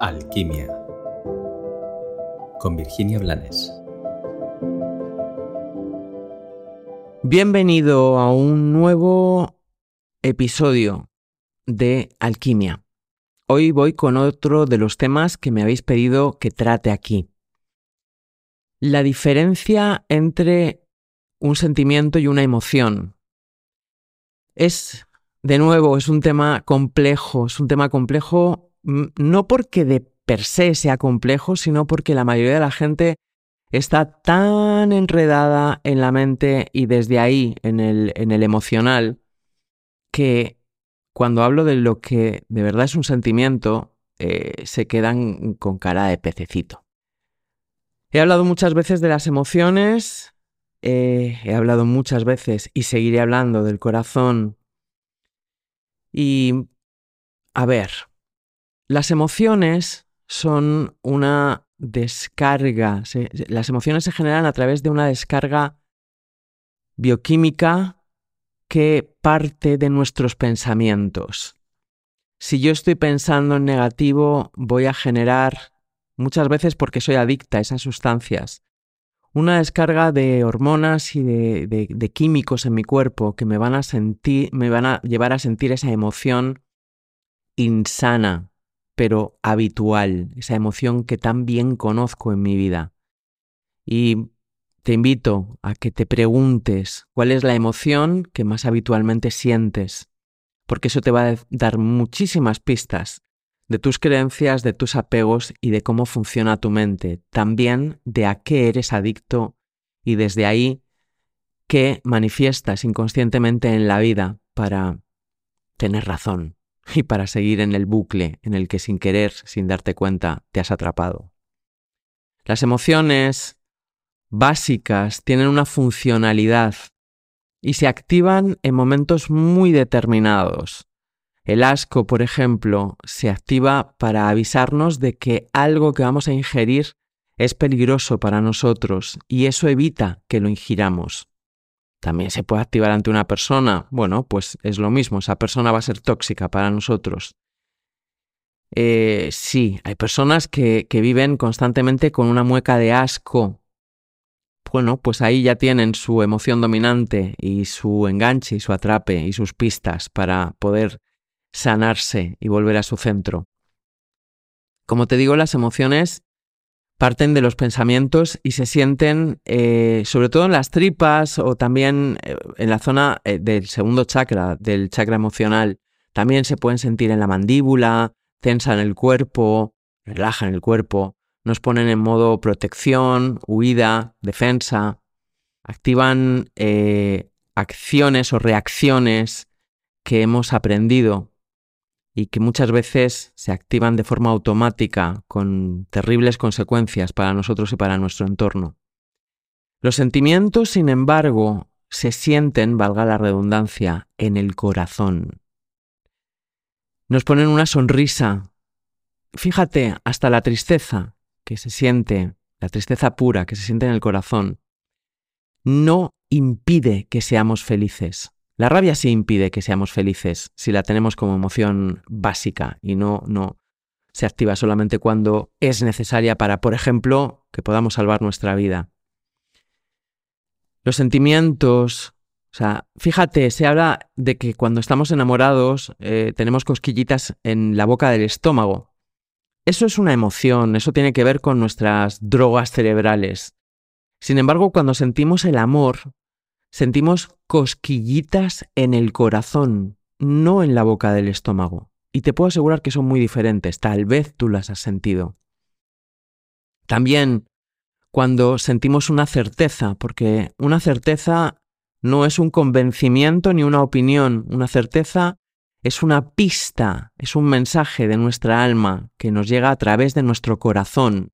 Alquimia con Virginia Blanes. Bienvenido a un nuevo episodio de Alquimia. Hoy voy con otro de los temas que me habéis pedido que trate aquí. La diferencia entre un sentimiento y una emoción. Es, de nuevo, es un tema complejo, es un tema complejo no porque de per se sea complejo, sino porque la mayoría de la gente está tan enredada en la mente y desde ahí en el, en el emocional que cuando hablo de lo que de verdad es un sentimiento, eh, se quedan con cara de pececito. He hablado muchas veces de las emociones, eh, he hablado muchas veces y seguiré hablando del corazón. Y, a ver, las emociones son una descarga, las emociones se generan a través de una descarga bioquímica que parte de nuestros pensamientos. Si yo estoy pensando en negativo, voy a generar, muchas veces porque soy adicta a esas sustancias, una descarga de hormonas y de, de químicos en mi cuerpo que me van a sentir, me van a llevar a sentir esa emoción insana, pero habitual, esa emoción que tan bien conozco en mi vida. Y te invito a que te preguntes cuál es la emoción que más habitualmente sientes, porque eso te va a dar muchísimas pistas de tus creencias, de tus apegos y de cómo funciona tu mente, también de a qué eres adicto y desde ahí qué manifiestas inconscientemente en la vida para tener razón y para seguir en el bucle en el que sin querer, sin darte cuenta, te has atrapado. Las emociones básicas tienen una funcionalidad y se activan en momentos muy determinados. El asco, por ejemplo, se activa para avisarnos de que algo que vamos a ingerir es peligroso para nosotros y eso evita que lo ingiramos. También se puede activar ante una persona. Bueno, pues es lo mismo, esa persona va a ser tóxica para nosotros. Eh, sí, hay personas que, que viven constantemente con una mueca de asco. Bueno, pues ahí ya tienen su emoción dominante y su enganche y su atrape y sus pistas para poder sanarse y volver a su centro. Como te digo, las emociones parten de los pensamientos y se sienten eh, sobre todo en las tripas o también eh, en la zona eh, del segundo chakra, del chakra emocional. También se pueden sentir en la mandíbula, tensan el cuerpo, relajan el cuerpo, nos ponen en modo protección, huida, defensa, activan acciones o reacciones que hemos aprendido y que muchas veces se activan de forma automática con terribles consecuencias para nosotros y para nuestro entorno. Los sentimientos, sin embargo, se sienten, valga la redundancia, en el corazón. Nos ponen una sonrisa. Fíjate, hasta la tristeza que se siente, la tristeza pura que se siente en el corazón, no impide que seamos felices. La rabia sí impide que seamos felices si la tenemos como emoción básica y no, no se activa solamente cuando es necesaria para, por ejemplo, que podamos salvar nuestra vida. Los sentimientos, o sea, fíjate, se habla de que cuando estamos enamorados eh, tenemos cosquillitas en la boca del estómago. Eso es una emoción, eso tiene que ver con nuestras drogas cerebrales. Sin embargo, cuando sentimos el amor, sentimos cosquillitas en el corazón, no en la boca del estómago. Y te puedo asegurar que son muy diferentes, tal vez tú las has sentido. También cuando sentimos una certeza, porque una certeza no es un convencimiento ni una opinión, una certeza es una pista, es un mensaje de nuestra alma que nos llega a través de nuestro corazón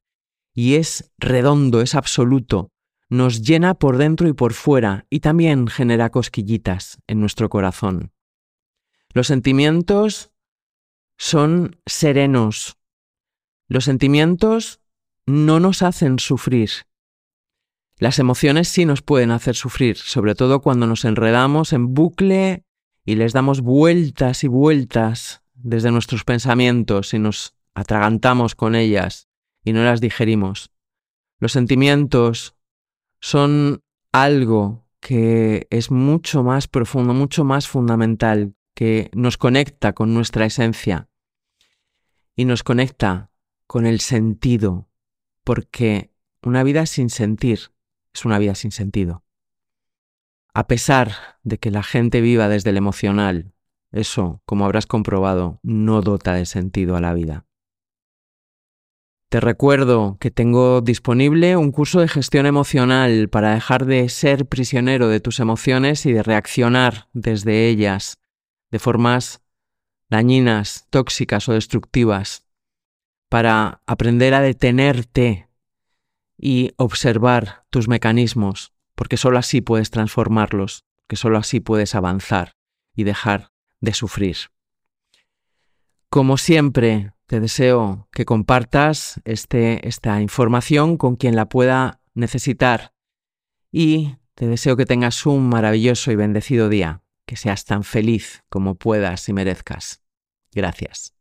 y es redondo, es absoluto, nos llena por dentro y por fuera y también genera cosquillitas en nuestro corazón. Los sentimientos son serenos. Los sentimientos no nos hacen sufrir. Las emociones sí nos pueden hacer sufrir, sobre todo cuando nos enredamos en bucle y les damos vueltas y vueltas desde nuestros pensamientos y nos atragantamos con ellas y no las digerimos. Los sentimientos son algo que es mucho más profundo, mucho más fundamental, que nos conecta con nuestra esencia y nos conecta con el sentido, porque una vida sin sentir es una vida sin sentido. A pesar de que la gente viva desde el emocional, eso, como habrás comprobado, no dota de sentido a la vida. Te recuerdo que tengo disponible un curso de gestión emocional para dejar de ser prisionero de tus emociones y de reaccionar desde ellas de formas dañinas, tóxicas o destructivas, para aprender a detenerte y observar tus mecanismos, porque sólo así puedes transformarlos, que sólo así puedes avanzar y dejar de sufrir. Como siempre, te deseo que compartas este, esta información con quien la pueda necesitar y te deseo que tengas un maravilloso y bendecido día, que seas tan feliz como puedas y merezcas. Gracias.